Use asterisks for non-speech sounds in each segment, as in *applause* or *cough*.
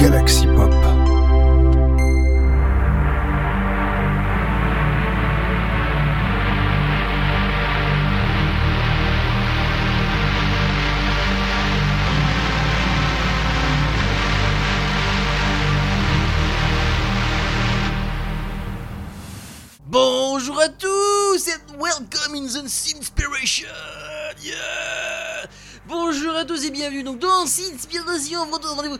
Galaxy Pop. Bonjour à tous and welcome in the Sinspiration yeah Bonjour à tous et bienvenue donc dans Sinspiration, rendez-vous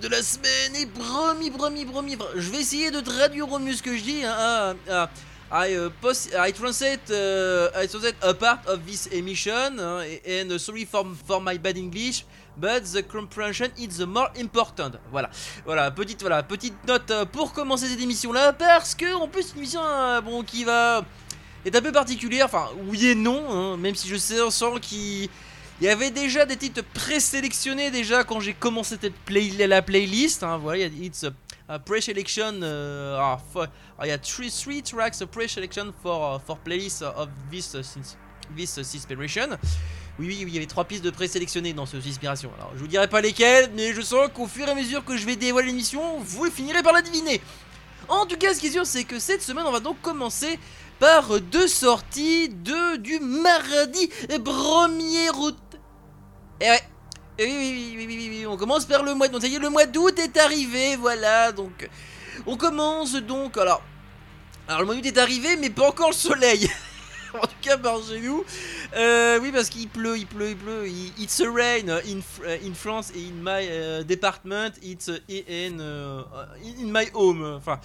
De la semaine et promis, promis, promis, je vais essayer de traduire au mieux ce que je dis hein, ah, ah, I, uh, post, I translate uh, I translate a part of this emission hein, and sorry for, for my bad English but the comprehension is the more important. Voilà, voilà, petite, voilà, petite note euh, pour commencer cette émission là, parce que en plus une émission euh, bon qui va est un peu particulière, enfin oui et non, hein, même si je sais sens qu'il il y avait déjà des titres présélectionnés déjà quand j'ai commencé cette la playlist. Hein, voilà, it's a, a pre-selection. Uh, ah, ah, il y a three, three tracks a pre-selection for uh, for playlist of this uh, this uh, inspiration. Oui, oui, oui, il y avait trois pistes de présélectionnées dans ce inspiration. Alors, je vous dirai pas lesquelles, mais je sens qu'au fur et à mesure que je vais dévoiler l'émission, vous finirez par la deviner. En tout cas, ce qui est sûr, c'est que cette semaine, on va donc commencer par deux sorties de du mardi 1er août. Et ouais. Et oui, oui, oui, oui, oui, on commence par le mois d'août. Ça y est, le mois d'août est arrivé, voilà. Donc, on commence donc. Alors, alors le mois d'août est arrivé, mais pas encore le soleil. *laughs* en tout cas par chez nous. Euh, oui, parce qu'il pleut, il pleut, il pleut. It's a rain in, in France et in my uh, department. It's in, uh, in my home. Enfin,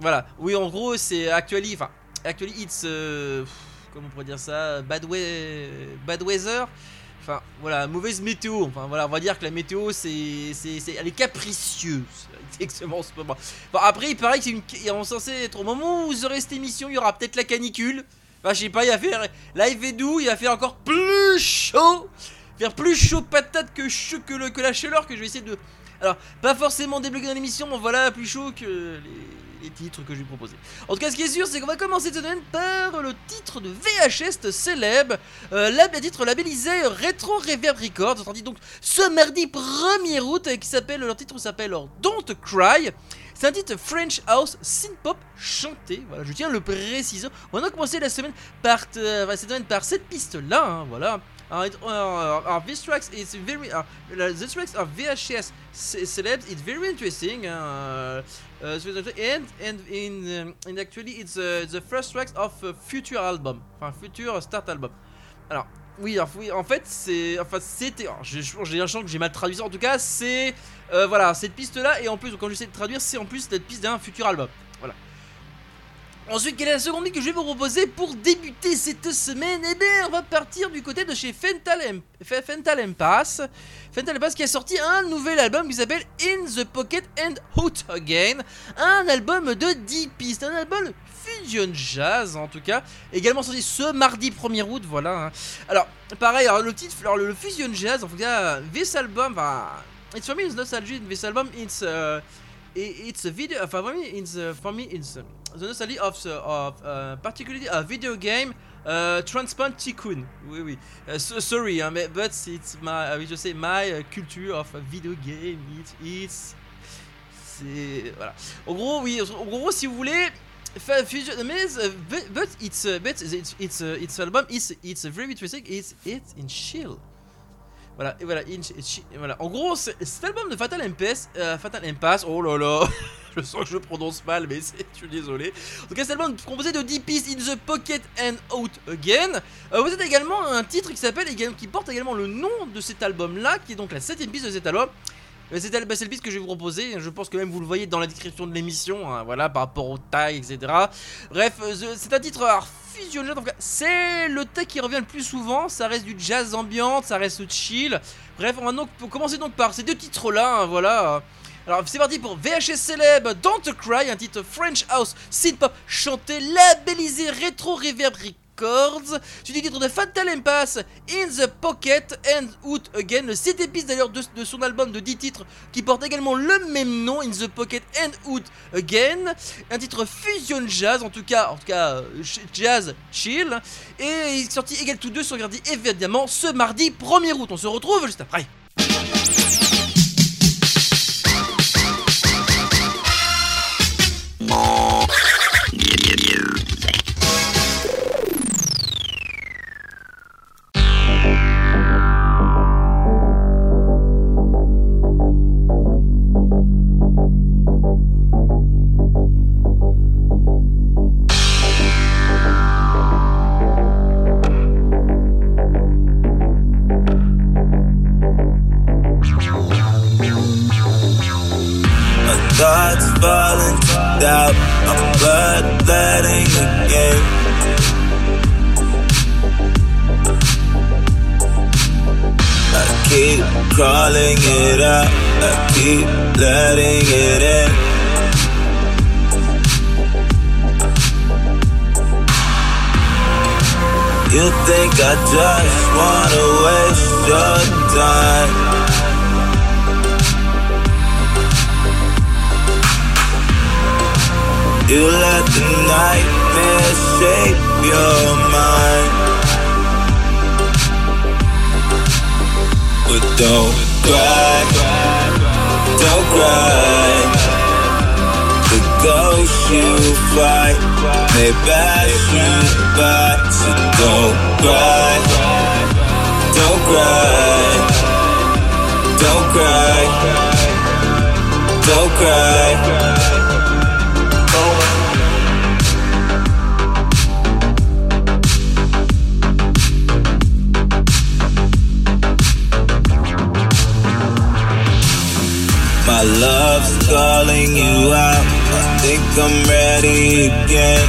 voilà. Oui, en gros, c'est actually, enfin, actually, it's, uh, comment on pourrait dire ça, bad, bad weather. Enfin, voilà, mauvaise météo. Enfin, voilà, on va dire que la météo, c'est, c'est, elle est capricieuse. *laughs* Exactement moment. Bon, après, il paraît que c'est une, on censé être au moment où vous aurez cette émission, il y aura peut-être la canicule. Enfin, je sais pas, il va faire. Là, il fait doux, il va faire encore plus chaud. Faire plus chaud patate que, que, que la chaleur que je vais essayer de. Alors, pas forcément débloquer dans l'émission, mais voilà, plus chaud que les, les, titres que je vais proposer. En tout cas, ce qui est sûr, c'est qu'on va commencer cette semaine par le titre de VHS célèbre, euh, le titre labellisé Retro Reverb Records, dit donc ce mardi 1er août, qui s'appelle, leur titre s'appelle Don't Cry. C'est un titre French House Synth-Pop chanté, voilà, je tiens à le préciser. On a commencé la semaine par, euh, cette semaine par cette piste-là, hein, voilà. Uh, this tracks is very the tracks of VHS celebs. It's very interesting. Uh, uh, and and in um, and actually it's uh, the first tracks of a future album, enfin future start album. Alors oui, en fait c'est enfin c'était j'ai chant que j'ai mal traduit en tout cas c'est euh, voilà cette piste là et en plus quand j'essaie de traduire c'est en plus cette piste d'un futur album. Ensuite, quelle est la seconde musique que je vais vous proposer pour débuter cette semaine? Eh bien, on va partir du côté de chez Fental, M Fental Impasse. Fental Impasse qui a sorti un nouvel album qui s'appelle In the Pocket and Out Again. Un album de 10 pistes, un album fusion jazz en tout cas. Également sorti ce mardi 1er août, voilà. Hein. Alors, pareil, alors, le titre, alors, le, fusion jazz, en tout cas, this album, va. It's for me, it's nostalgic. This album, it's. Uh, it's a video. For me, it's uh, for me, it's the nostalgia of the, of uh, particularly a video game. Uh, Transplant Tycoon. Oui, oui. Uh, so, sorry, hein, but it's my, uh, je sais, my uh, culture of video game. It, it's, c'est voilà. En gros, oui. En gros, si vous voulez. Fusion, but, but it's but it's it's it's album it's it's very interesting. It's it's in chill. Voilà, et voilà, Inch, et voilà. En gros, cet album de Fatal Impasse, euh, Fatal Impasse, oh là là, *laughs* je sens que je prononce mal, mais je suis désolé. En tout cas, cet album composé de 10 pistes, In the Pocket and Out Again. Euh, vous avez également un titre qui s'appelle, qui porte également le nom de cet album-là, qui est donc la septième piste de cet album. C'est le piste que je vais vous proposer. Je pense que même vous le voyez dans la description de l'émission. Hein, voilà, par rapport aux tailles, etc. Bref, euh, c'est un titre fusionnel. C'est le tech qui revient le plus souvent. Ça reste du jazz ambiante, ça reste chill. Bref, on va donc commencer donc par ces deux titres-là. Hein, voilà. Alors c'est parti pour VHS célèbre Don't Cry, un titre French House synth pop chanté, labellisé rétro reverb Records. Suivi du titre de Fatal Impasse, In the Pocket and Out Again. Le épice d'ailleurs de, son album de 10 titres qui porte également le même nom, In the Pocket and Out Again. Un titre fusion jazz, en tout cas, en tout cas euh, jazz chill. Et il est sorti égal tous deux sur Grady évidemment ce mardi 1er août. On se retrouve juste après. Thoughts falling to. I'm bloodletting again. I keep crawling it out. I keep letting it in. You think I just wanna waste your time? You let the nightmare shape your mind. But don't cry, don't cry. The ghost you fight may pass you by. So don't cry, don't cry, don't cry, don't cry. My love's calling you out. I think I'm ready again.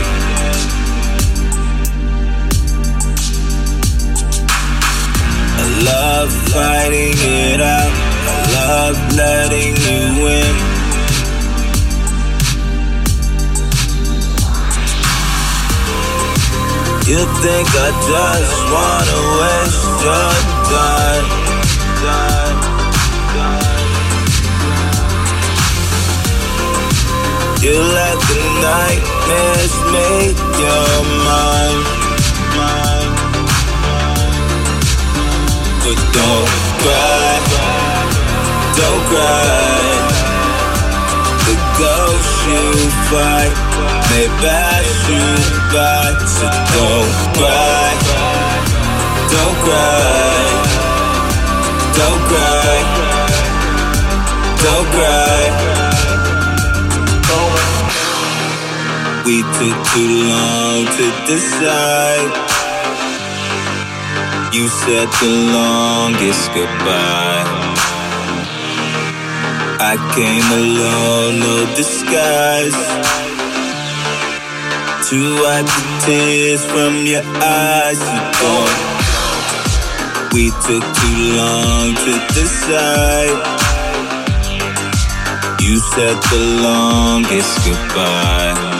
I love fighting it out. I love letting you win. You think I just wanna waste your time? You let the nightmares make your mind, mind, But don't cry, don't cry. The ghost you fight may pass you by, so don't cry, don't cry, don't cry, don't cry. We took too long to decide. You said the longest goodbye. I came alone, no disguise. To wipe the tears from your eyes, you don't. We took too long to decide. You said the longest goodbye.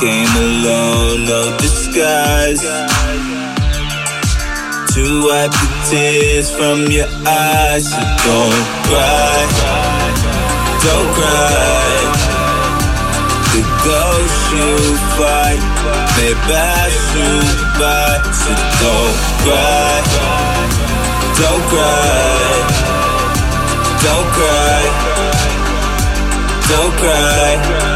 Came alone, no disguise. To wipe the tears from your eyes. So don't cry, don't cry. The ghost you fight may pass you by. So don't cry, don't cry, don't cry, don't cry. Oula,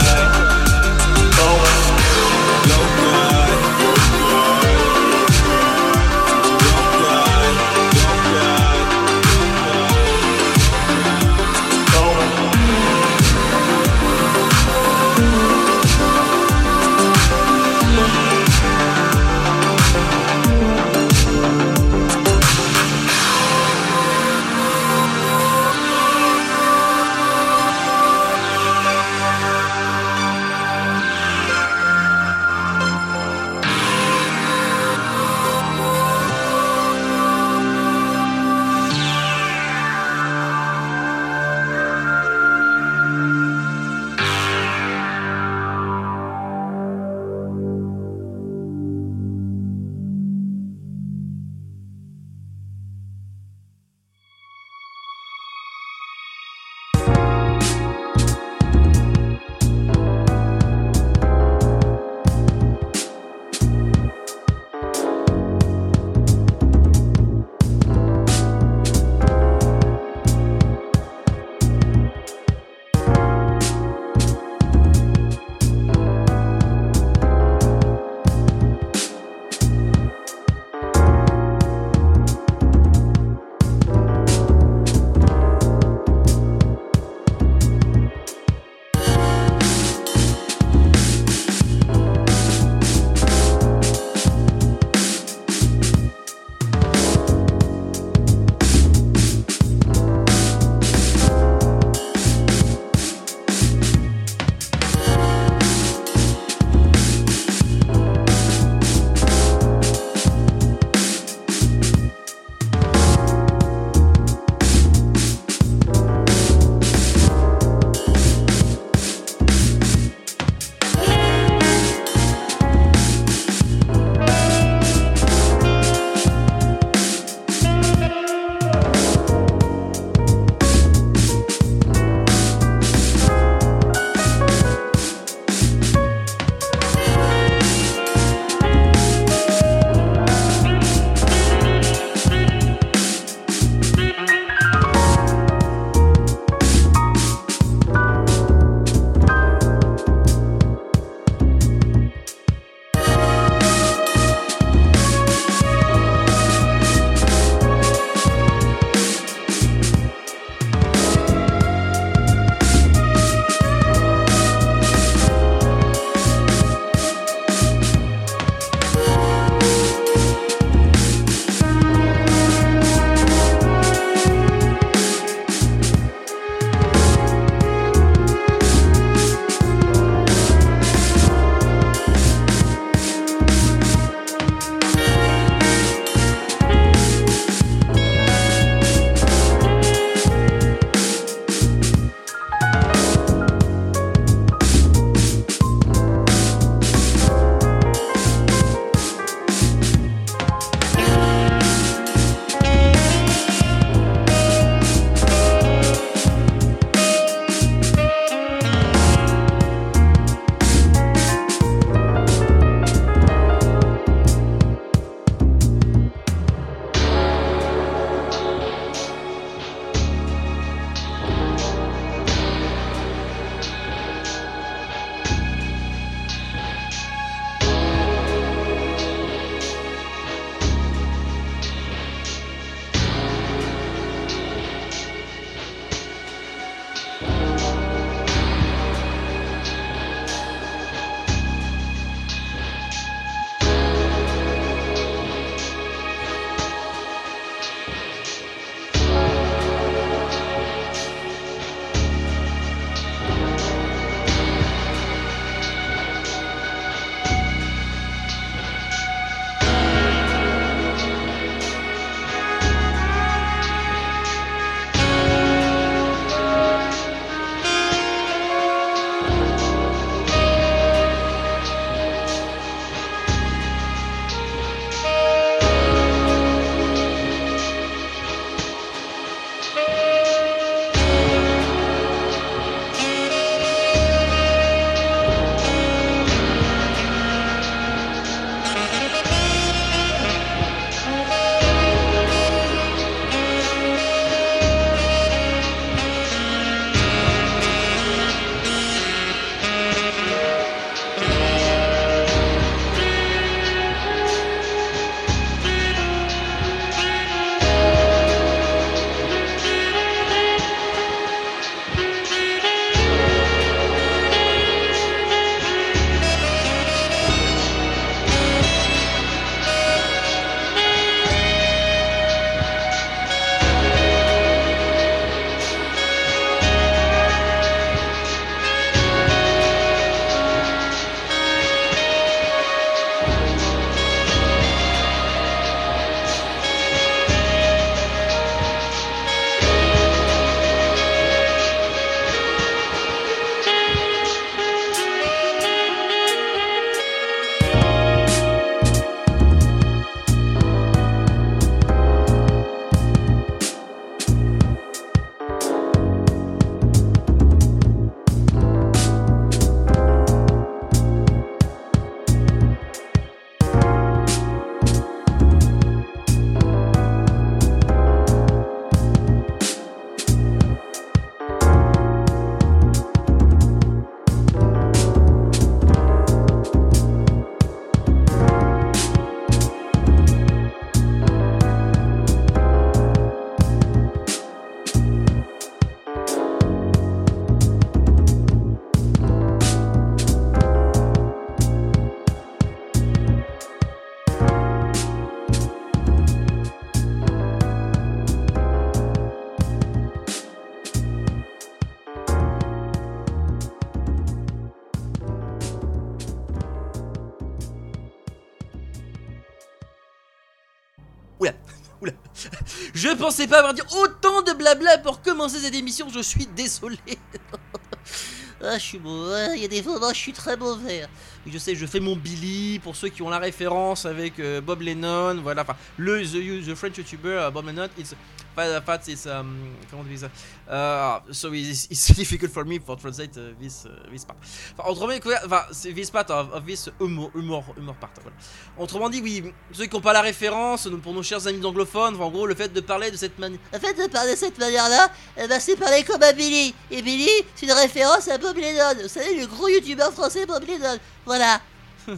pensais pas avoir dit autant de blabla pour commencer cette émission, je suis désolé. *laughs* ah, je suis mauvais, il y a des moments, je suis très mauvais. Je sais, je fais mon Billy pour ceux qui ont la référence avec euh, Bob Lennon, voilà, enfin, le the, the French YouTuber uh, Bob Lennon, it's fact it's um, comment on dit ça? Uh, so it's, it's *laughs* difficult for me to translate uh, this uh, this part. Enfin, autrement dit, enfin, this part of, of this humor, humor, humor part. Voilà. Autrement dit, oui, ceux qui n'ont pas la référence, pour nos chers amis anglophones, en gros, le fait de parler de cette manière, le fait de parler de cette manière-là, eh ben, c'est parler comme à Billy. Et Billy, c'est une référence à Bob Lennon. Vous savez, le gros youtubeur français Bob Lennon. Voilà.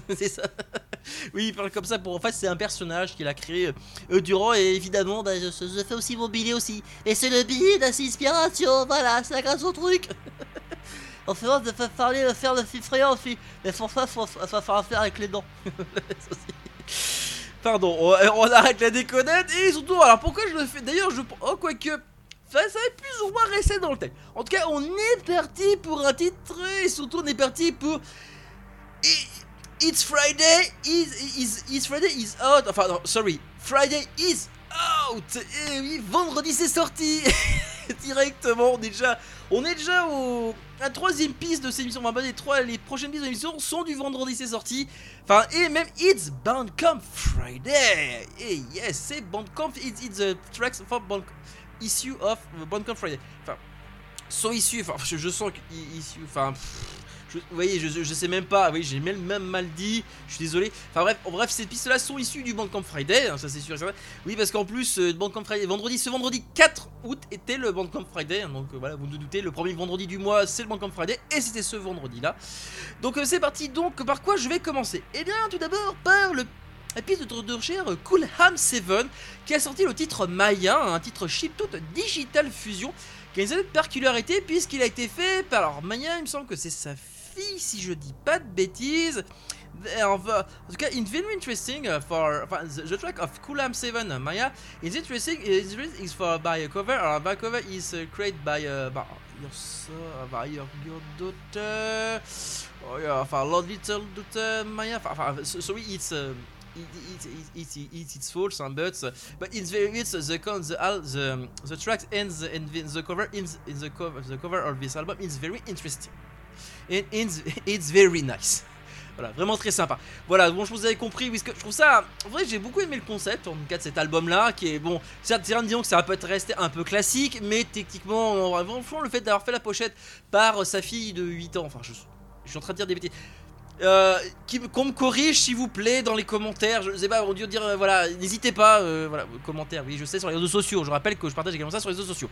*laughs* c'est ça. oui, il parle comme ça pour. En fait, c'est un personnage qu'il a créé euh, durant, et évidemment, bah, je, fais aussi mon billet aussi. Et c'est le billet d'inspiration, voilà, c'est un son truc. *laughs* en faisant de faire parler, de faire le chiffrement aussi. Mais pour ça, il faut, faire faire avec les dents. *laughs* Pardon, on, on, arrête la déconnette, et surtout, alors pourquoi je le fais? D'ailleurs, je. Oh, quoique. Ça, ça va plus ou moins rester dans le thème. En tout cas, on est parti pour un titre, et surtout, on est parti pour. It's Friday is, is, is Friday is out. Enfin, non, sorry. Friday is out. Et oui, vendredi c'est sorti. *laughs* Directement, déjà. On est déjà au. La troisième piste de cette émission. Enfin, les, trois, les prochaines pistes de l'émission sont du vendredi c'est sorti. Enfin, et même It's Bandcamp Friday. Et yes, c'est Bandcamp. It's, it's the tracks for Bandcamp. Issue of Bandcamp Friday. Enfin, sont issus. Enfin, je, je sens que. Enfin. Vous voyez, je, je, sais même pas. Oui, j'ai même, même mal dit. Je suis désolé. Enfin bref, bref ces pistes-là sont issues du Bandcamp Friday. Hein, ça c'est sûr Oui, parce qu'en plus, euh, Friday, vendredi, ce vendredi 4 août était le Bandcamp Friday. Hein, donc euh, voilà, vous vous doutez, le premier vendredi du mois, c'est le Bandcamp Friday. Et c'était ce vendredi-là. Donc euh, c'est parti. Donc par quoi je vais commencer? Eh bien, tout d'abord par le la piste de recherche Coolham 7 qui a sorti le titre Maya, un titre chiptune digital fusion qui a une certaine particularité puisqu'il a été fait par alors Maya, il me semble que c'est sa fille, si je dis pas de bêtises. En tout cas, it's very interesting uh, for, the, track of Kulam 7 uh, Maya is interesting. Is for by a cover. Or by cover is uh, created by, uh, by your son, by your, your daughter. Oh yeah, for Lord Little daughter Maya. sorry, it's. Uh, it, it, it, it, it, it's false, but uh, but it's very it's the the the, the tracks and the, and the cover in the, in the cover the cover of this album is very interesting. And it's, it's very nice. Voilà, vraiment très sympa. Voilà, bon, je vous avais compris, que je trouve ça. En vrai, j'ai beaucoup aimé le concept, en tout cas, de cet album-là, qui est bon. Certes, disons que ça va peut-être rester un peu classique, mais techniquement, franchement, le fait d'avoir fait la pochette par sa fille de 8 ans, enfin, je, suis en train de dire des bêtises. Euh, qu'on me corrige s'il vous plaît dans les commentaires. Je sais pas, on dit dire euh, voilà, n'hésitez pas, euh, voilà, commentaires, oui, je sais sur les réseaux sociaux. Je rappelle que je partage également ça sur les réseaux sociaux.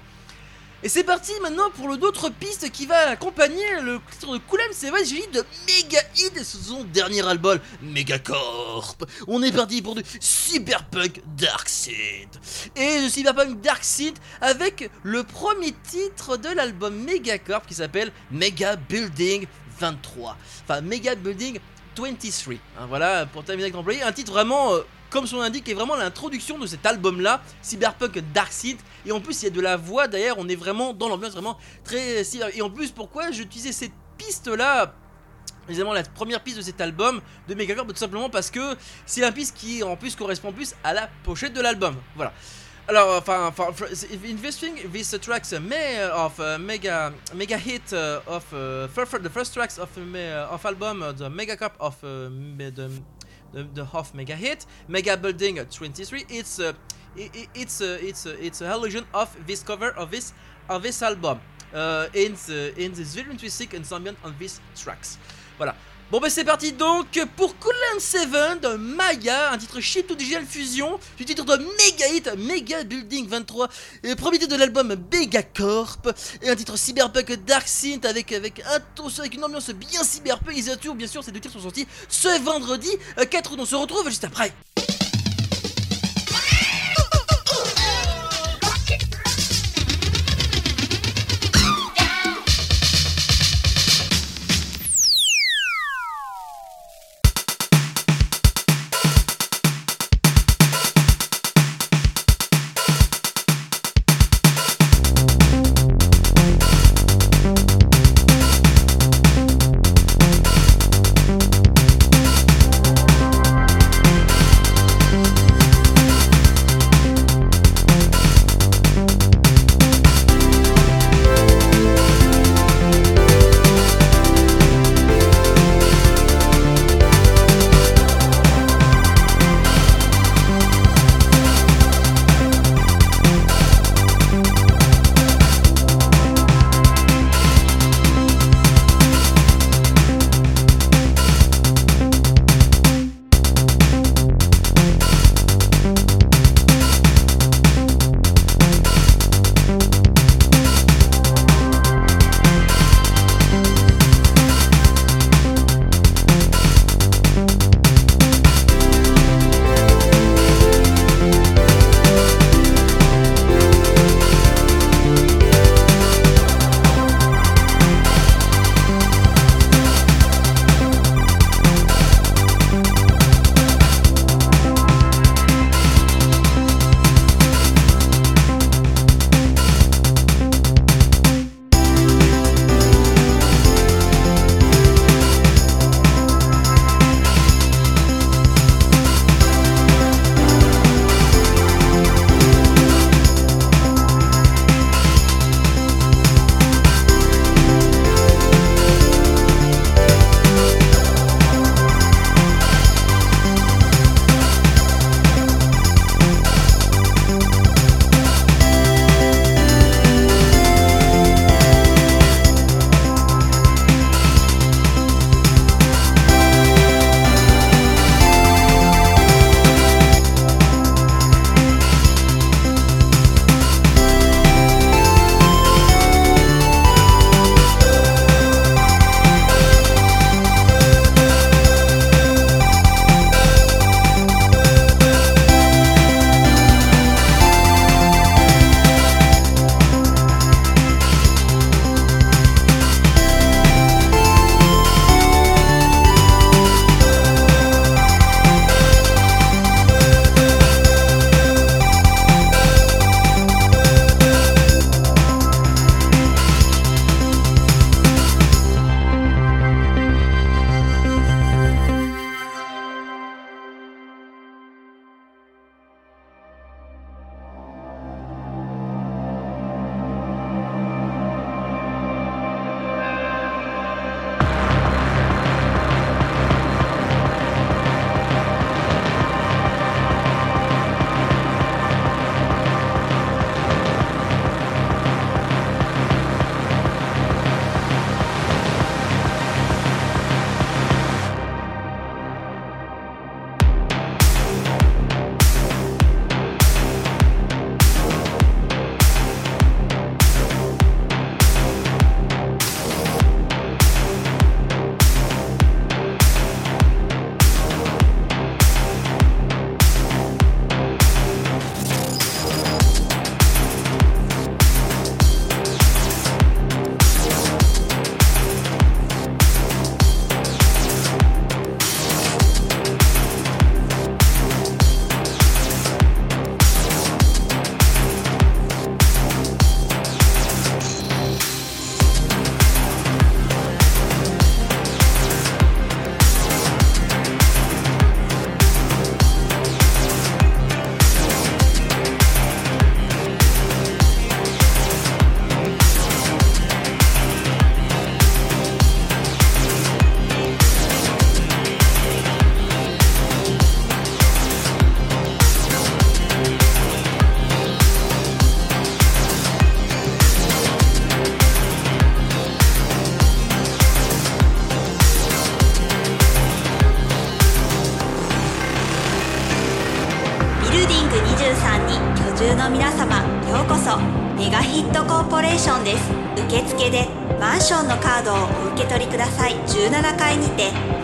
Et c'est parti maintenant pour le d'autres pistes qui va accompagner le titre de vrai, j'ai de méga hit de son dernier album, Megacorp. On est parti pour du Cyberpunk Dark Synth. Et de Cyberpunk Dark Synth avec le premier titre de l'album Megacorp qui s'appelle Mega Building 23. Enfin, Mega Building 23. Hein, voilà, pour terminer avec l'employé, un titre vraiment, euh, comme son indique, est vraiment l'introduction de cet album-là, Cyberpunk Dark Seed. Et en plus, il y a de la voix, d'ailleurs, on est vraiment dans l'ambiance vraiment très Et en plus, pourquoi j'utilisais cette piste-là évidemment la première piste de cet album de Megacorp tout simplement parce que c'est un piste qui en plus correspond plus à la pochette de l'album. Voilà. Alors, enfin, investing these tracks may, uh, of uh, mega mega hit uh, of uh, the first tracks of uh, of album the mega cup of the, the half mega hit. Mega building 23 it's uh, it, it's uh, it's uh, it's a illusion of this cover of this of this album. Uh, in the, in this very interesting ensemble on these tracks. Voilà Bon bah c'est parti. Donc pour Coolland 7 de Maya, un titre chip to digital fusion, du titre de Mega Hit, Mega Building 23, et premier titre de l'album Megacorp, et un titre cyberpunk Dark Synth avec, avec, avec une ambiance bien cyberpunk, et bien sûr ces deux titres sont sortis ce vendredi 4 août, on se retrouve juste après.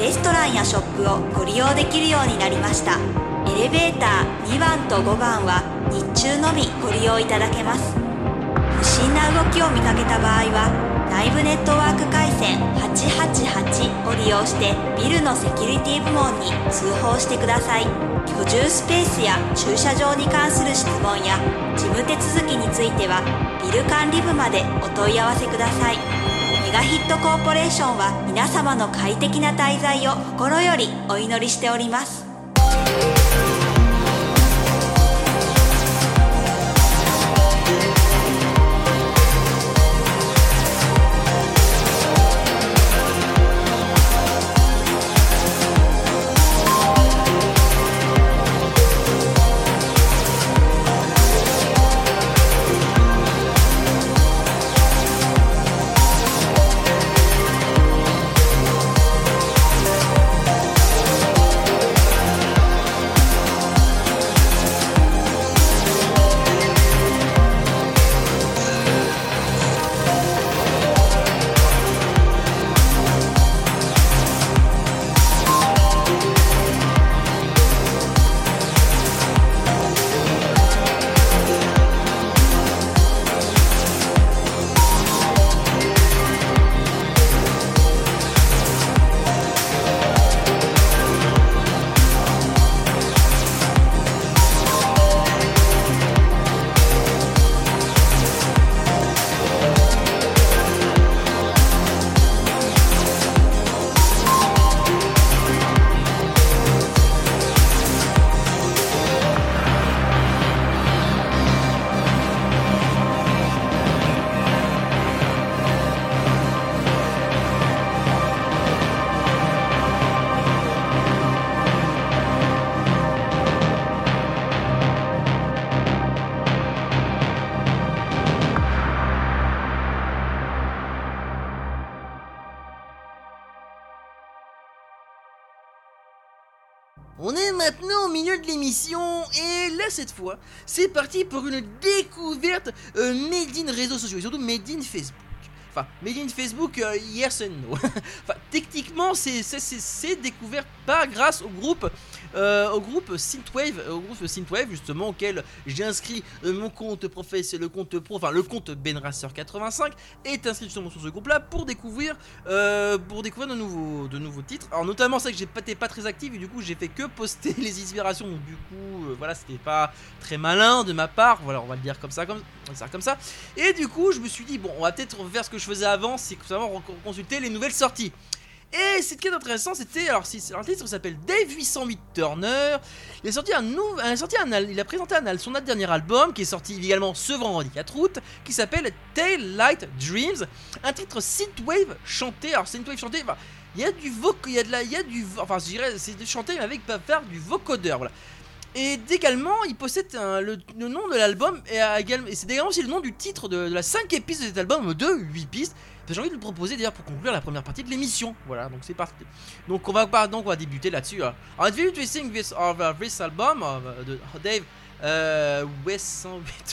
レストランやショップをご利用できるようになりました。エレベーター2番と5番は日中のみご利用いただけます。不審な動きを見かけた場合は内部ネットワーク回線888を利用してビルのセキュリティ部門に通報してください。居住スペースや駐車場に関する質問や事務手続きについてはビル管理部までお問い合わせください。ガヒットコーポレーションは皆様の快適な滞在を心よりお祈りしております。C'est parti pour une découverte euh, made in réseaux sociaux et surtout made in Facebook. Enfin, made in Facebook, euh, yes and no. *laughs* enfin, techniquement c'est découvert pas grâce au groupe euh, au groupe Synthwave, au groupe Synthwave justement auquel j'ai inscrit euh, mon compte professionnel, le compte pro, enfin le compte Benracer85 est inscrit sur ce groupe là pour découvrir euh, pour découvrir de nouveaux, titres. Alors notamment c'est que j'ai pas pas très actif et du coup j'ai fait que poster *laughs* les inspirations. Donc du coup euh, voilà c'était pas très malin de ma part. Voilà on va le dire comme ça comme, dire comme ça. Et du coup je me suis dit bon on va peut-être faire ce que je faisais avant, c'est simplement consulter les nouvelles sorties. Et ce qui est intéressant, c'était alors, titre s'appelle Dave 808 Turner. Il a sorti un nouveau, il a sorti il a présenté un, son dernier album qui est sorti également ce vendredi 4 août, qui s'appelle Tail Light Dreams, un titre synthwave chanté. Alors synthwave chanté, il y a du voc, il y a de la, il y a du, enfin je dirais c'est chanté mais avec faire du vocodeur. Et également, il possède le, nom de l'album et, et c'est également aussi le nom du titre de, de la 5 pistes de cet album de 8 pistes. J'ai envie de le proposer d'ailleurs pour conclure la première partie de l'émission. Voilà, donc c'est parti. Donc on va donc on va débuter là-dessus. Alors, it's very interesting this of uh, this album of uh, *laughs* the Dave uh, West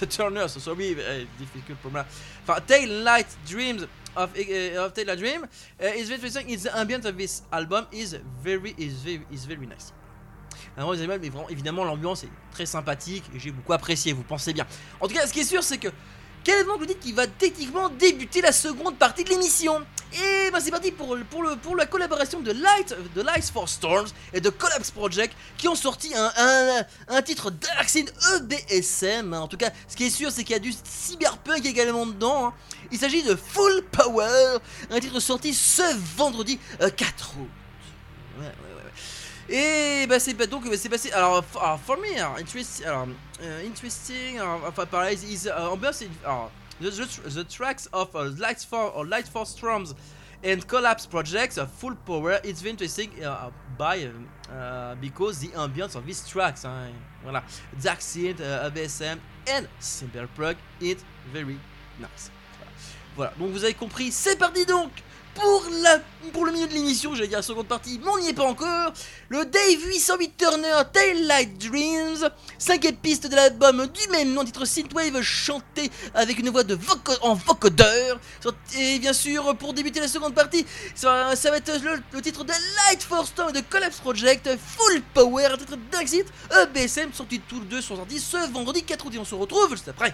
Turner. So sorry, uh, difficult for me. Enfin, Tail Light Dreams of, uh, of Tail Light Dream uh, is very interesting. The ambient of this album is very is very is very nice. Alors, mais vraiment, évidemment, l'ambiance est très sympathique et j'ai beaucoup apprécié, vous pensez bien. En tout cas, ce qui est sûr, c'est que quel le titre qui va techniquement débuter la seconde partie de l'émission? Et ben c'est parti pour, la collaboration de Light, de Lights for Storms et de Collapse Project qui ont sorti un, un, un titre Dark Scene EBSM. En tout cas, ce qui est sûr, c'est qu'il y a du cyberpunk également dedans. hein. Il s'agit de Full Power, un titre sorti ce vendredi euh, 4 août. Ouais, ouais, ouais, ouais. Et bah c'est pas donc c'est passé alors, for me euh, interesting enfin pareil is uh, alors, the, the, tracks of uh, Lights for or Light for Storms and Collapse projects uh, full power it's very interesting uh, by uh, because the ambience of these tracks hein, voilà. Dark Synth uh, ABSM and Cyberpunk it's very nice. Voilà, donc vous avez compris, c'est parti donc pour, la, pour le milieu de l'émission, j'allais dire la seconde partie, mais on n'y est pas encore. Le Dave 808 Turner Taillight Dreams, cinquième piste de l'album du même nom, titre Synthwave, chanté avec une voix de en vocodeur. Et bien sûr, pour débuter la seconde partie, ça, va- être le, titre de Light for Storm et de Collapse Project, Full Power, titre d'Exit, EBSM, sortis tous les deux sont sortis ce vendredi 4 août. Et on se retrouve juste après.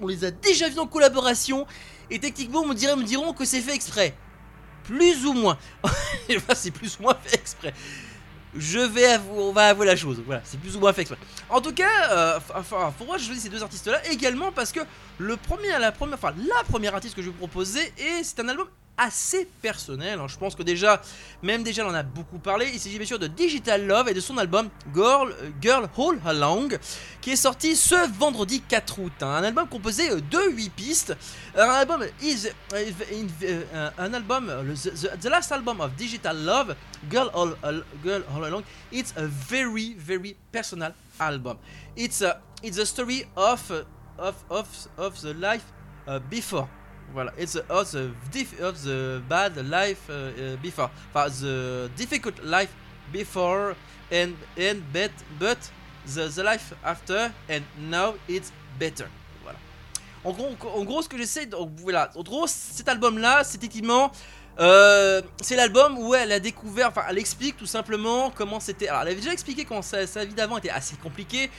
On les a déjà vus en collaboration, et techniquement, on me, diront que c'est fait exprès. Plus ou moins. *laughs* C'est plus ou moins fait exprès. Je vais avouer, on va avouer la chose. Voilà, c'est plus ou moins fait exprès. En tout cas, euh, enfin, pourquoi je choisis ces deux artistes-là Également parce que le premier, la première, enfin, la première artiste que je vais vous proposer, et c'est un album assez personnel. hein. Je pense que déjà, même déjà, on en a beaucoup parlé. Il s'agit bien sûr de Digital Love et de son album Girl, Girl All Along, qui est sorti ce vendredi 4 août. hein. Un album composé euh, de 8 pistes. Euh, Un album is euh, euh, un album, euh, the, last album of Digital Love, Girl All, All- Girl All Along. It's a very very personal album. It's a it's a story of uh, of of of the life uh, before. Voilà, it's of the of the bad life uh, uh, before. Enfin, the difficult life before and and but but the, the life after and now it's better. Voilà. En gros, en gros, ce que j'essaie, de- voilà, en gros, cet album-là, c'est effectivement, euh, c'est l'album où elle a découvert, enfin, elle explique tout simplement comment c'était. Alors, elle avait déjà expliqué comment sa, sa vie d'avant était assez compliquée.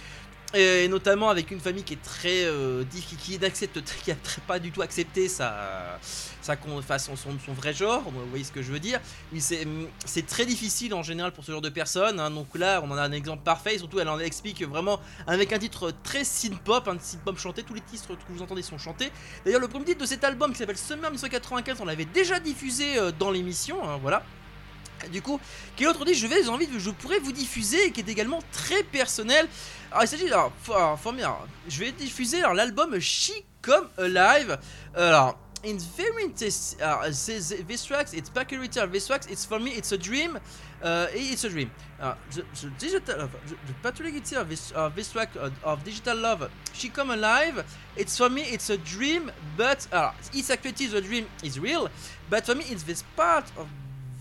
Et notamment avec une famille qui est très euh, qui n'accepte, qui pas du tout accepté sa, sa son, son, vrai genre, vous voyez ce que je veux dire. Oui, c'est très difficile en général pour ce genre de personnes. hein. donc là, on en a un exemple parfait. Surtout, elle en explique vraiment avec un titre très synth-pop, un chanté. Tous les titres que vous entendez sont chantés. D'ailleurs, le premier titre de cet album qui s'appelle Summer 1995, on l'avait déjà diffusé euh, dans l'émission. hein, voilà. Du coup, quel autre disque je vais, j'ai envie je pourrais vous diffuser et qui est également très personnel. Alors il s'agit alors, alors, for me, alors, je vais diffuser l'album She Come Alive. Alors in very interest, alors, this, this tracks, it's peculiar. This tracks, it's for me, it's a dream. Uh, it's a dream. Uh, the, the digital, the, the peculiarity of this, of this track of, of digital love, She Come Alive. It's for me, it's a dream, but uh, it's actually the dream is real. But for me, it's this part of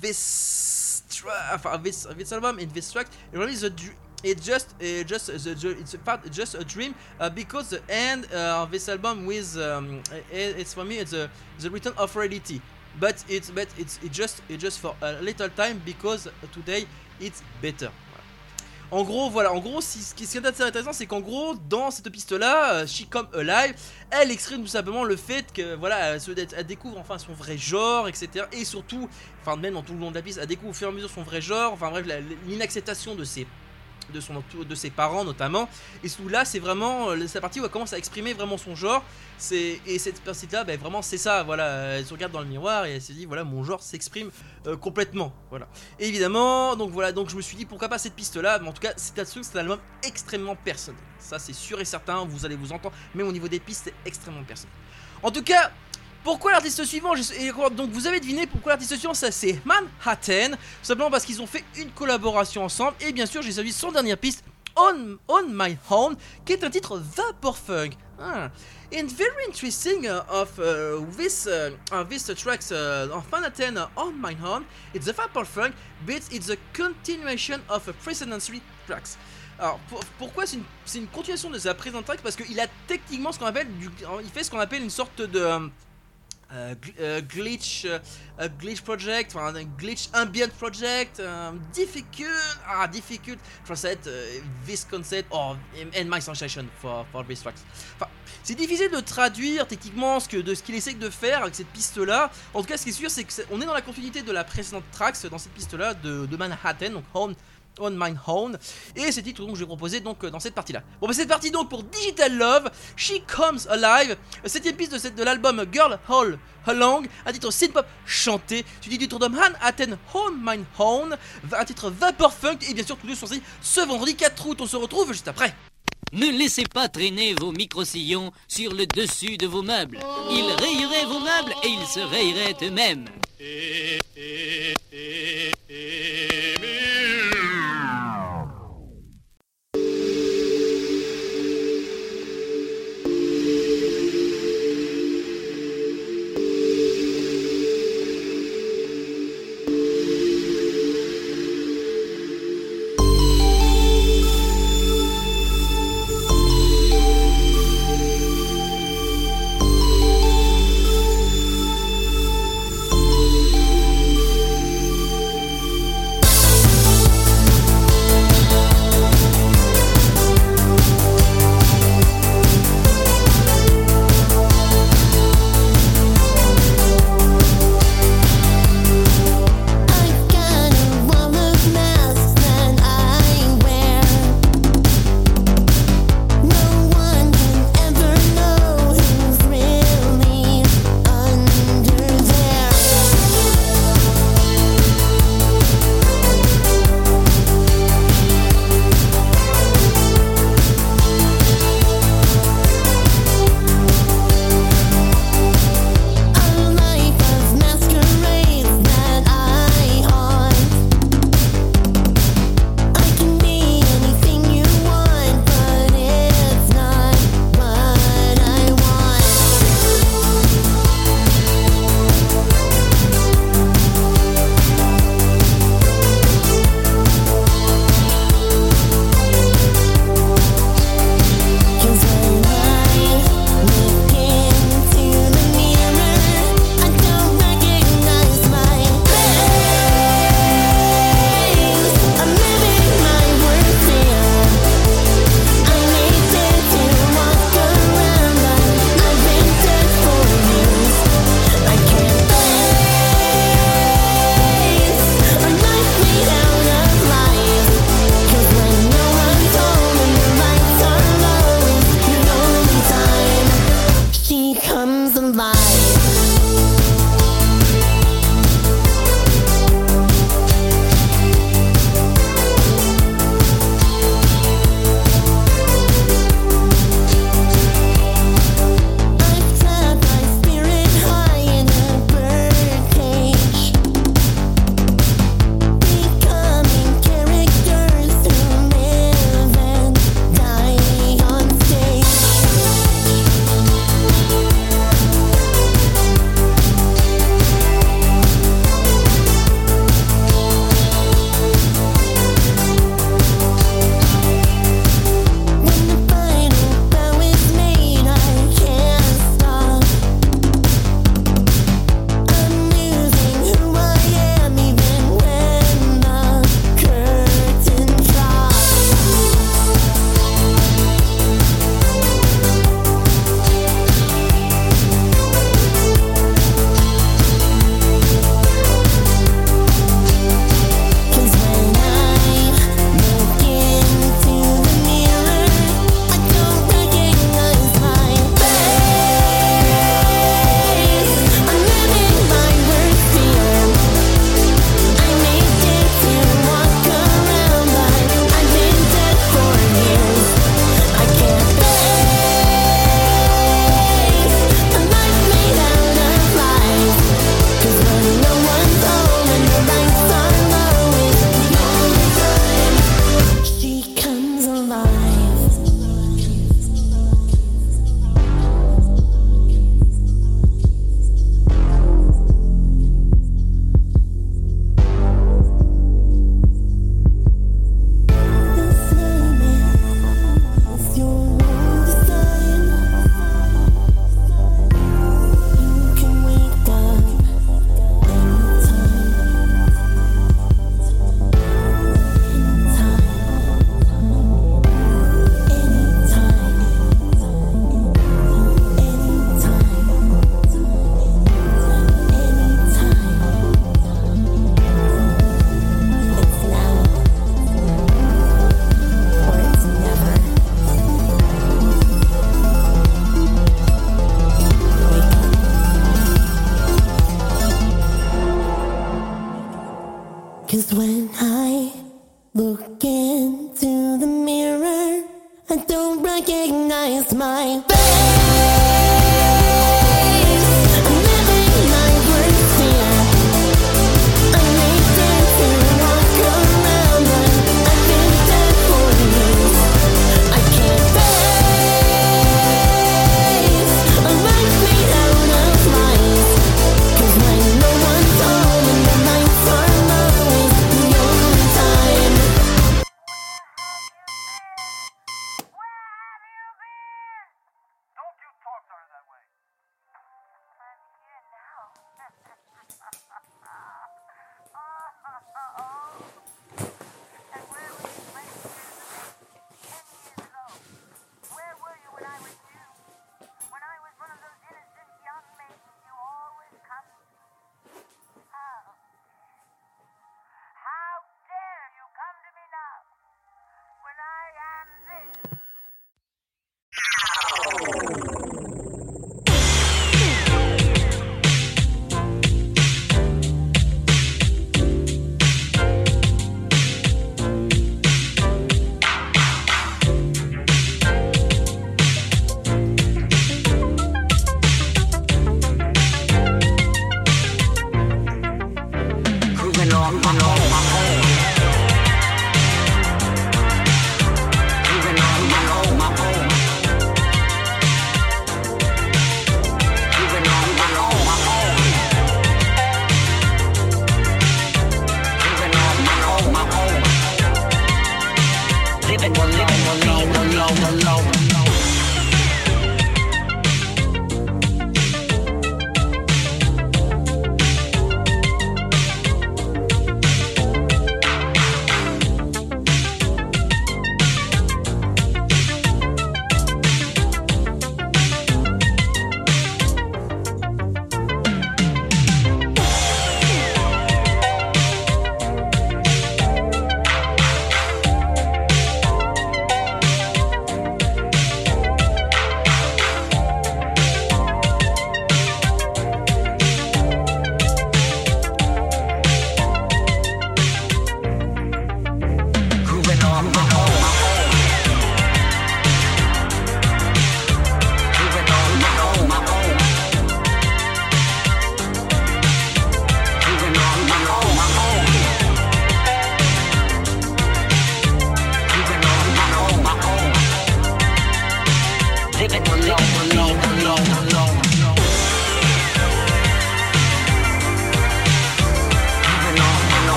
this tra- of this of this album in this track. It really is a dr- it just just the, the it's part just a dream uh, because the end uh, of this album with um, it- it's for me it's a, the return of reality. But it's but it's it just it just for a little time because today it's better. En gros, voilà, en gros, si- ce qui est assez intéressant, c'est qu'en gros, dans cette piste-là, euh, She Come Alive, elle exprime tout simplement le fait que, voilà, elle, découvre enfin son vrai genre, etc. Et surtout, enfin, même dans tout le long de la piste, elle découvre au fur et à mesure son vrai genre, enfin bref, l'inacceptation de ses de, son, de ses parents notamment. Et là c'est vraiment euh, la partie où elle commence à exprimer vraiment son genre. Et cette partie là ben, vraiment c'est ça voilà. Elle se regarde dans le miroir et elle se dit voilà mon genre s'exprime euh, complètement voilà. Et évidemment donc voilà donc je me suis dit pourquoi pas cette piste là mais en tout cas c'est c'est un album extrêmement personnel. Ça c'est sûr et certain vous allez vous entendre même au niveau des pistes c'est extrêmement personnel. En tout cas pourquoi l'artiste suivant Donc vous avez deviné pourquoi l'artiste suivant ça c'est Manhattan. Simplement parce qu'ils ont fait une collaboration ensemble. Et bien sûr j'ai choisi son dernière piste On, On My Own Qui est un titre Vapor Funk. Ah. And very interesting uh, of uh, this uh, this tracks of Manhattan On My Own It's a Vapor Funk But it's a continuation of a precedent three tracks. Alors pour- pourquoi c'est une, continuation de sa présente track Parce qu'il a techniquement ce qu'on appelle il fait ce qu'on appelle une sorte de euh, glitch, euh, euh, glitch project, enfin un glitch ambient project, euh, difficult, ah difficult translate this concept or and my sensation for for this tracks. Enfin, c'est difficile de traduire techniquement ce que ce qu'il essaie de faire avec cette piste là. En tout cas, ce qui est sûr, c'est que c'est- on est dans la continuité de la précédente tracks dans cette piste là de, de Manhattan, donc Home. On My Own et c'est le titre donc je vais proposer donc euh, dans cette partie là bon bah cette partie donc pour Digital Love She Comes Alive septième piste de, cette- de l'album Girl Hall Along un titre synth-pop chanté suivi du tour de Manhattan On My Own un titre Vapor Funk et bien sûr tous deux sont sortis ce vendredi 4 août on se retrouve juste après Ne laissez pas traîner vos micro-sillons sur le dessus de vos meubles. Ils rayeraient vos meubles et ils se rayeraient eux-mêmes. into the mirror. I don't recognize my face.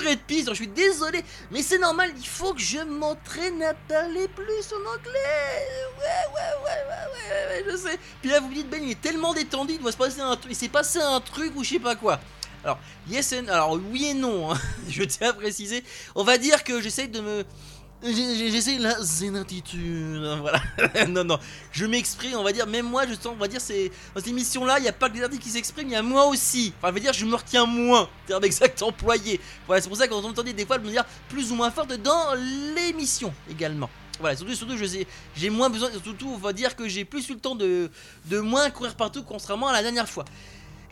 Que de piste. Je suis désolé, mais c'est normal, il faut que je m'entraîne à parler plus en anglais. Ouais, ouais, ouais, ouais, ouais, je sais. Puis là, vous me dites, Ben, il est tellement détendu, il doit se passer un truc, il s'est passé un truc ou je sais pas quoi. Alors, yes and... Alors, oui et non, hein. *laughs* je tiens à préciser. On va dire que j'essaye de me... J'essaye la zénatitude, *laughs* voilà. non, non, je m'exprime, on va dire, même moi, je sens, on va dire, c'est dans cette émission-là, il n'y a pas que les artistes qui s'expriment, il y a moi aussi. Enfin, je veux dire, je me retiens moins, terme exact employé. Voilà, c'est pour ça que entendait des fois, me dire plus ou moins forte dans l'émission également. Voilà, surtout, surtout, j'ai moins besoin, surtout, on va dire que j'ai plus eu le temps de, de moins courir partout, contrairement à la dernière fois.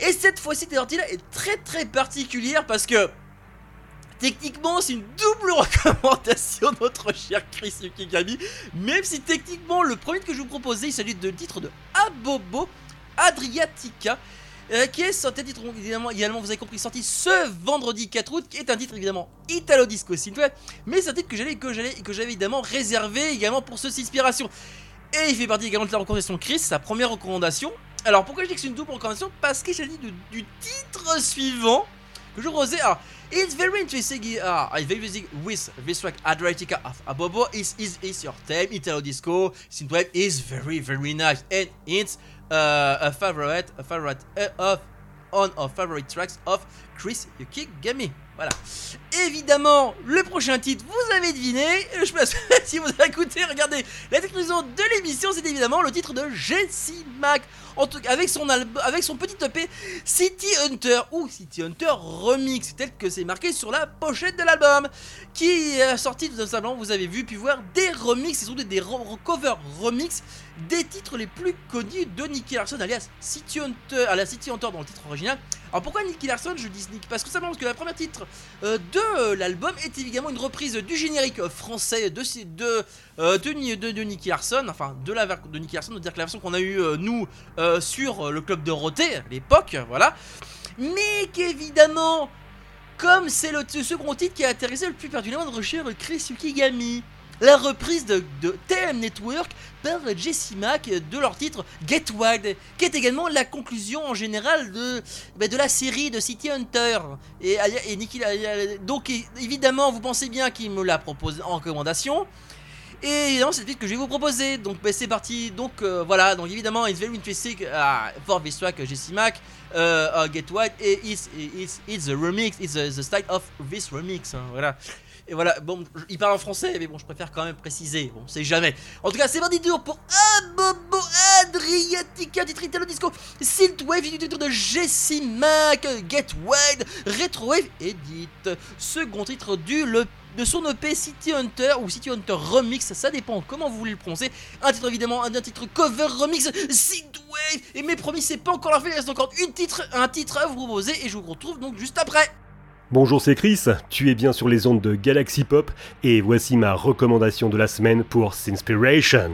Et cette fois-ci, cette sortie-là est très très particulière parce que techniquement, c'est une double *laughs* recommandation de notre cher Chris Yukigami. Même si techniquement, le premier que je vous proposais, il s'agit de titre de Abobo Adriatica. euh, qui est sorti, évidemment, également, vous avez compris, sorti ce vendredi 4 août, qui est un titre évidemment Italo Disco Synthwave, mais c'est un titre que j'allais que j'allais que j'avais évidemment réservé également pour ceci inspiration. Et il fait partie également de la recommandation Chris, sa première recommandation. Alors pourquoi je dis que c'est une double recommandation? Parce qu'il s'agit de- du titre suivant que je vous. Alors, It's very interesting. Uh, it's very interesting with this track Adriatica of Abobo. Is is is your theme Italo disco synthwave is very very nice and it's uh, a favorite a favorite uh, of on of favorite tracks of Chris Yukigami. Voilà. Évidemment, le prochain titre, vous avez deviné. Je pas *laughs* si vous avez écouté, regardez. La conclusion de l'émission, c'est évidemment le titre de Jessie Mac. En tout cas, avec son, avec son petit EP City Hunter ou City Hunter Remix, tel que c'est marqué sur la pochette de l'album, qui est sorti de simplement, vous avez vu, puis voir des remixes, surtout des re- covers remix des titres les plus connus de Nicky Larson, alias City Hunter, alias City Hunter dans le titre original. Alors pourquoi Nicky Larson Je dis Nick parce que simplement parce que le premier titre euh, de euh, l'album est évidemment une reprise du générique euh, français de de, de, Ni- de, de Nicky Larson, enfin de la de Nicky Larson, que la version qu'on a eu nous sur le club Dorothée à l'époque, voilà. Mais qu'évidemment, comme c'est le second titre qui a intéressé le plus particulièrement de recherche Chris Yukigami, la reprise de, de TM Network par Jesse Mack de leur titre Get Wild, qui est également la conclusion en général de, bah, de la série de City Hunter. Et, et Nicky- donc é- évidemment, vous pensez bien qu'il me l'a proposé en recommandation. Et évidemment, c'est le titre que je vais vous proposer. Donc bah, c'est parti. Donc euh, voilà. Donc évidemment, It's Very Interesting for this track Jesse Mack, uh, uh, Get Wild, et it's, it's, it's the remix, it's the, the style of this remix. hein, voilà. Et voilà, bon, il parle en français, mais bon, je préfère quand même préciser, bon, c'est jamais. En tout cas, c'est parti tour pour Abobo Adriatica, titre Italo Disco, Synthwave, du titre de Jesse Mack, Get Wild, Retrowave Edit, second titre du de son EP City Hunter ou City Hunter Remix, ça dépend comment vous voulez le prononcer. Un titre évidemment, un, titre cover remix, Synthwave. Et mes promis, c'est pas encore la fin, il reste encore un titre à vous proposer et je vous retrouve donc juste après. Bonjour, c'est Chris, tu es bien sur les ondes de Galaxy Pop et voici ma recommandation de la semaine pour Sinspiration.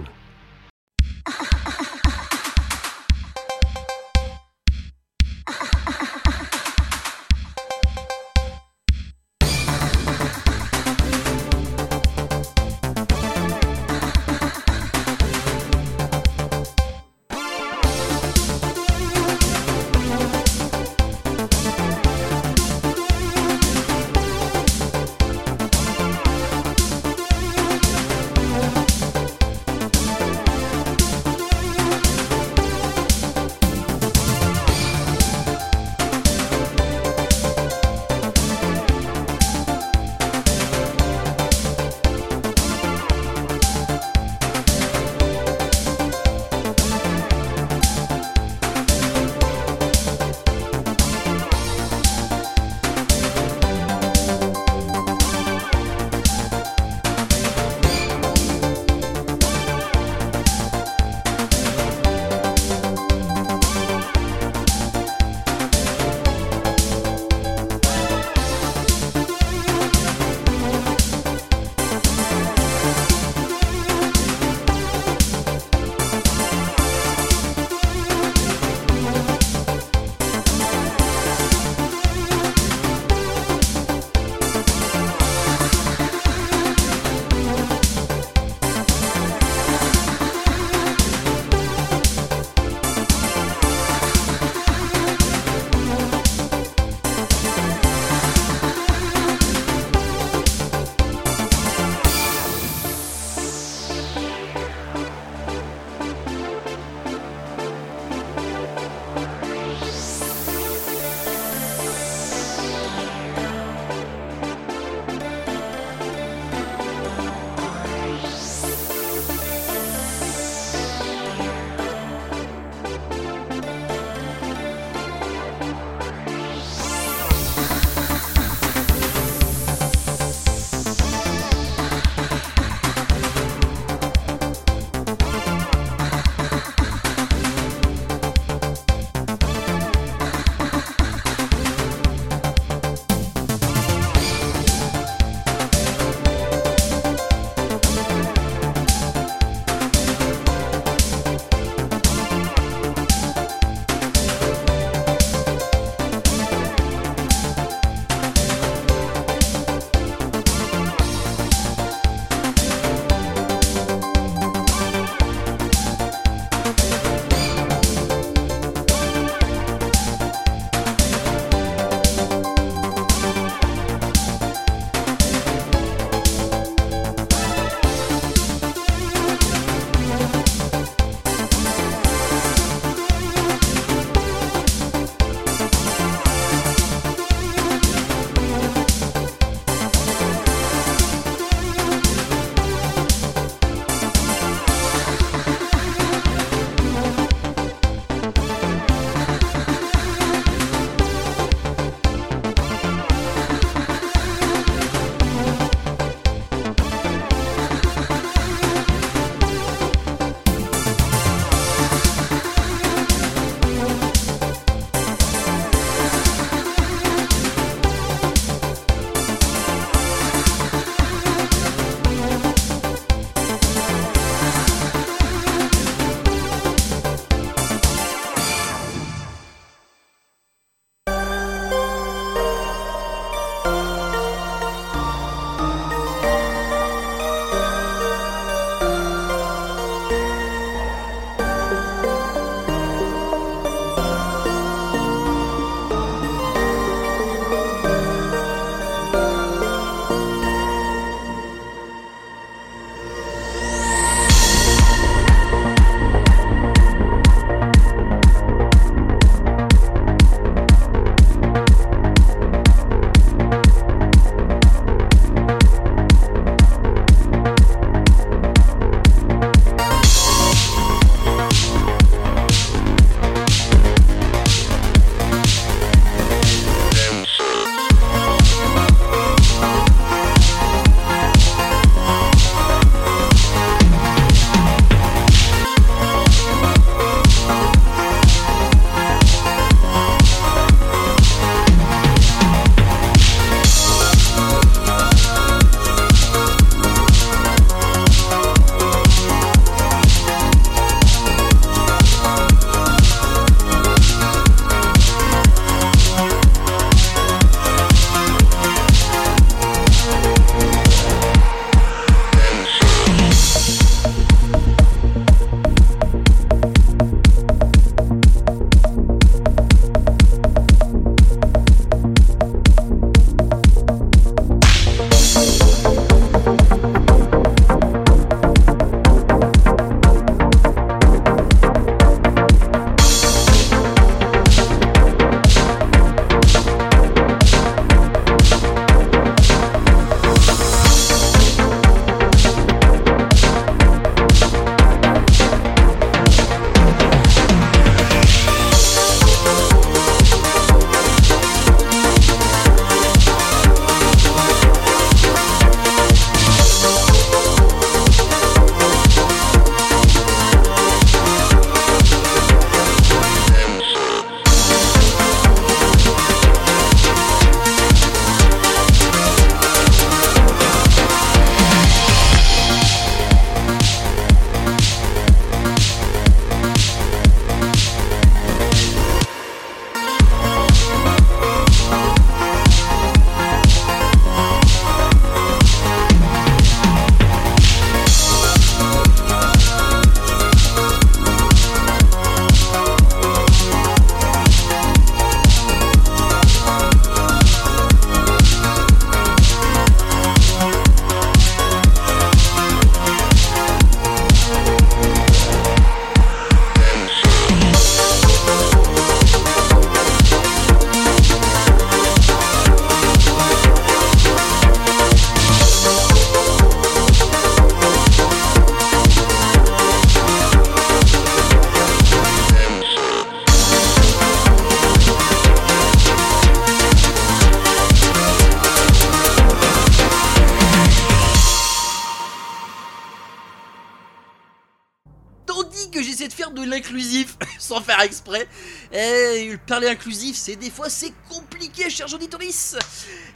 Parler inclusif, c'est des fois c'est compliqué, chers auditoris.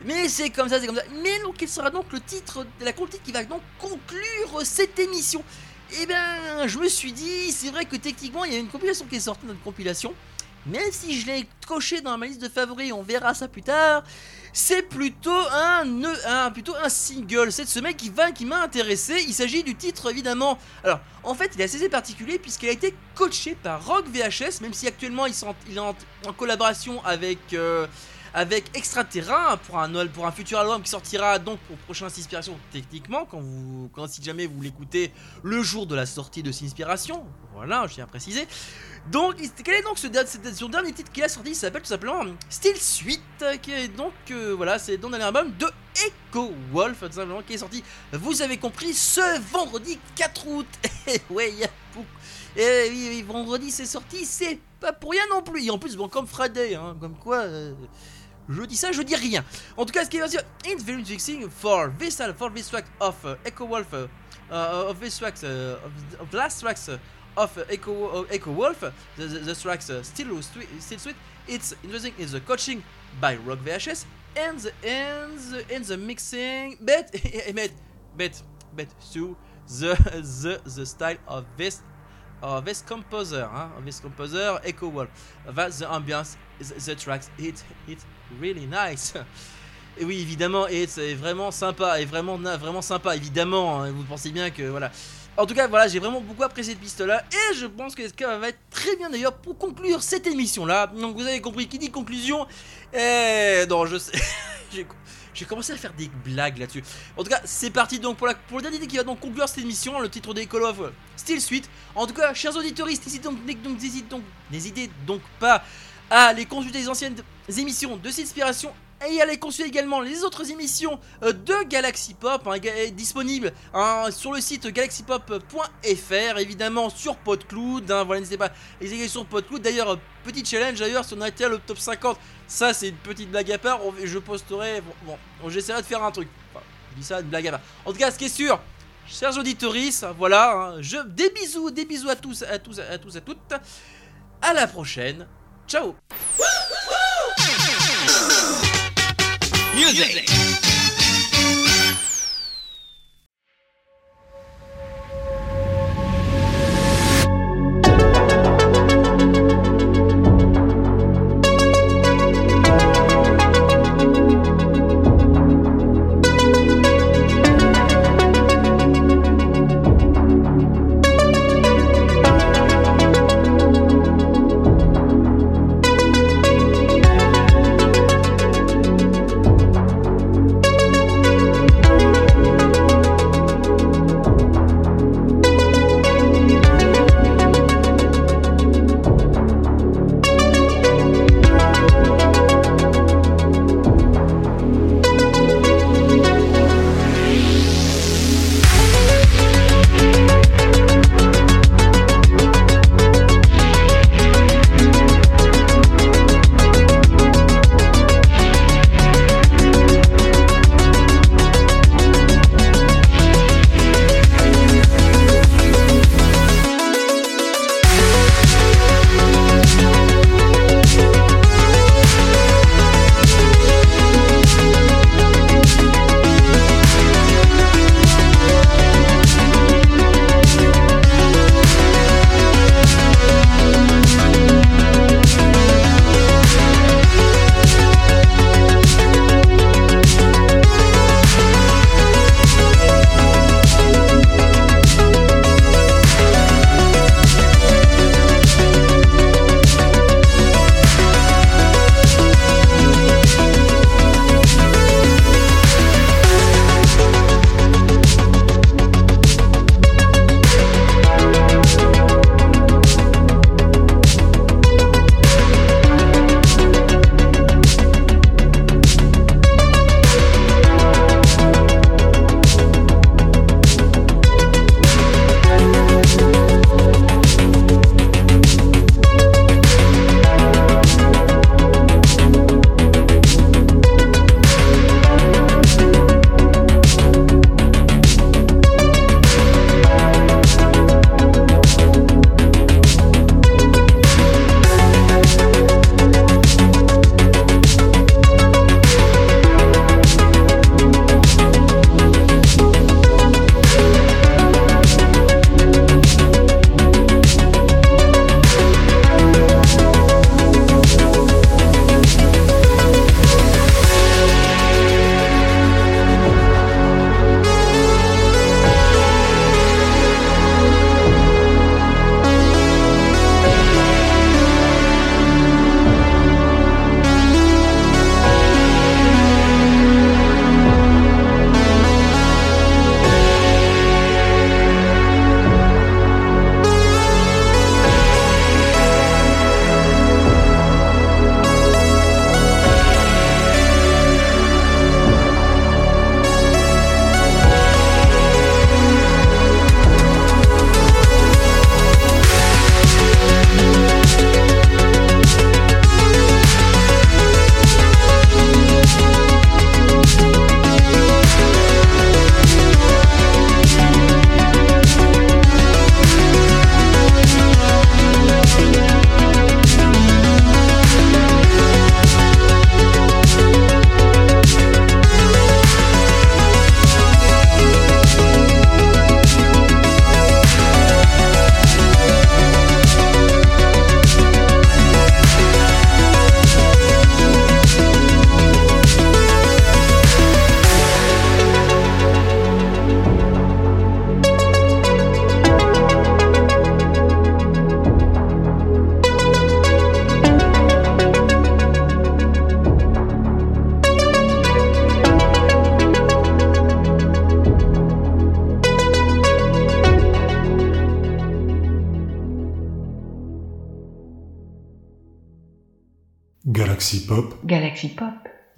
Mais c'est comme ça, c'est comme ça. Mais donc, quel sera donc le titre de la titre qui va donc conclure cette émission? Eh bien, je me suis dit, c'est vrai que techniquement, il y a une compilation qui est sortie, notre compilation. Même si je l'ai coché dans ma liste de favoris, on verra ça plus tard. C'est plutôt un, plutôt un single cette semaine qui va qui m'a intéressé. Il s'agit du titre évidemment. Alors en fait il est assez particulier puisqu'il a été coaché par Rock VHS, même si actuellement il, est en, en collaboration avec euh, avec Extraterrain pour un pour un futur album qui sortira donc au prochain Inspiration techniquement quand vous quand si jamais vous l'écoutez le jour de la sortie de Inspiration. Voilà, je tiens à préciser. Donc, quel est donc ce, son dernier titre qu'il a sorti? Il s'appelle tout simplement Sweet, euh, qui est donc, euh, voilà, c'est dans un album de Echo Wolf, tout simplement, qui est sorti, vous avez compris, ce vendredi 4 août. *laughs* Et ouais, il y a beaucoup. Et oui, oui, vendredi c'est sorti, c'est pas pour rien non plus. Et en plus, bon, comme Friday, hein, comme quoi. euh, je dis ça, je dis rien. En tout cas, ce qui est sûr, it's very fixing for this, for this track of uh, Echo Wolf, uh, uh, of this uh, of, of last tracks of Echo, Echo Wolf, the, the, the tracks still, sweet, still sweet. It's interesting is the coaching by Rock VHS and the and the, and the mixing, but *laughs* but but but to the the the style of this of this composer, hein, this composer Echo Wolf. That's the ambiance, the, the tracks, it it's really nice. Et oui, évidemment, et c'est vraiment sympa, et vraiment, vraiment sympa, évidemment. hein, vous pensez bien que voilà. En tout cas, voilà, j'ai vraiment beaucoup apprécié cette piste-là, et je pense que ça va être très bien d'ailleurs pour conclure cette émission-là. Donc vous avez compris qui dit conclusion. Et non, je sais, *laughs* j'ai commencé à faire des blagues là-dessus. En tout cas, c'est parti donc pour, la, pour le dernier qui va donc conclure cette émission, le titre des Call of Still Suite. En tout cas, chers auditoristes, n'hésitez donc, donc, donc pas à aller consulter les anciennes émissions de Inspiration et à aller consulter également les autres émissions euh, de Galaxy Pop hein, ga- disponibles hein, sur le site galaxypop.fr évidemment sur PodCloud hein, voilà n'hésitez pas à les sur PodCloud. D'ailleurs euh, petit challenge d'ailleurs si on a été à le top 50 ça c'est une petite blague à part je posterai bon, bon j'essaierai de faire un truc. Enfin je dis ça une blague à part. En tout cas ce qui est sûr chers auditoris voilà hein, je des bisous des bisous à tous à tous à tous à toutes. À la prochaine. Ciao Music!